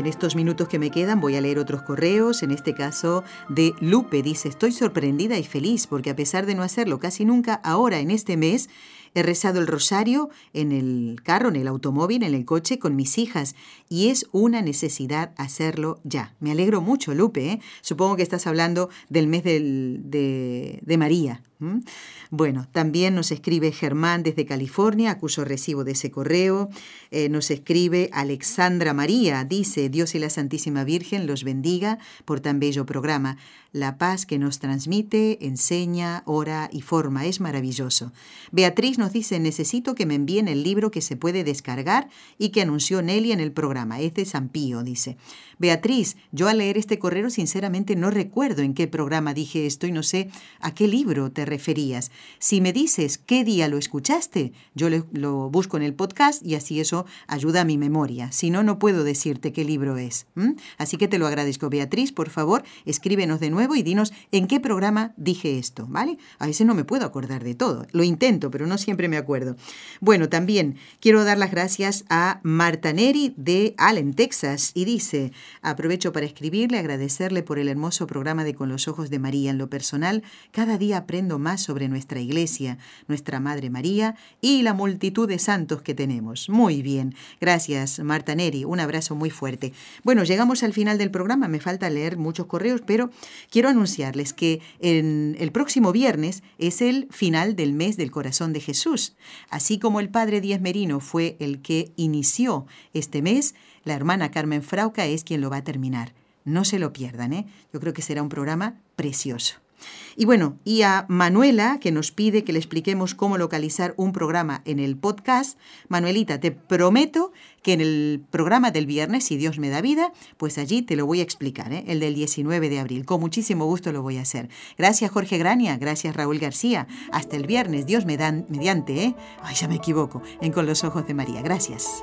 S1: En estos minutos que me quedan voy a leer otros correos, en este caso de Lupe. Dice, estoy sorprendida y feliz porque a pesar de no hacerlo casi nunca, ahora en este mes He rezado el rosario en el carro, en el automóvil, en el coche con mis hijas y es una necesidad hacerlo ya. Me alegro mucho, Lupe. ¿eh? Supongo que estás hablando del mes de, María. Bueno, también nos escribe Germán desde California, acuso recibo de ese correo. Eh, nos escribe Alexandra María, dice, Dios y la Santísima Virgen los bendiga por tan bello programa. La paz que nos transmite, enseña, ora y forma es maravilloso. Beatriz nos dice, necesito que me envíen el libro que se puede descargar y que anunció Nelly en el programa. Es San Pío, dice. Beatriz, yo al leer este correo sinceramente no recuerdo en qué programa dije esto y no sé a qué libro te referías. Si me dices qué día lo escuchaste, yo lo, busco en el podcast y así eso ayuda a mi memoria. Si no, no puedo decirte qué libro es. Así que te lo agradezco. Beatriz, por favor, escríbenos de nuevo y dinos en qué programa dije esto, ¿vale? A veces no me puedo acordar de todo. Lo intento, pero no siempre me acuerdo. Bueno, también quiero dar las gracias a Marta Neri de Allen, Texas, y dice, Aprovecho para escribirle, agradecerle por el hermoso programa de Con los Ojos de María. En lo personal, cada día aprendo más sobre nuestra iglesia, nuestra Madre María y la multitud de santos que tenemos. Muy bien. Gracias, Marta Neri. Un abrazo muy fuerte. Bueno, llegamos al final del programa. Me falta leer muchos correos, pero quiero anunciarles que en el próximo viernes es el final del mes del corazón de Jesús. Así como el Padre Díaz Merino fue el que inició este mes, la hermana Carmen Frauca es quien lo va a terminar. No se lo pierdan, ¿eh? Yo creo que será un programa precioso. Y bueno, y a Manuela, que nos pide que le expliquemos cómo localizar un programa en el podcast. Manuelita, te prometo que en el programa del viernes, si Dios me da vida, pues allí te lo voy a explicar, ¿eh? el del 19 de abril. Con muchísimo gusto lo voy a hacer. Gracias Jorge Grania, gracias Raúl García. Hasta el viernes, Dios me da mediante, ¿eh? Ay, ya me equivoco, en Con los Ojos de María. Gracias.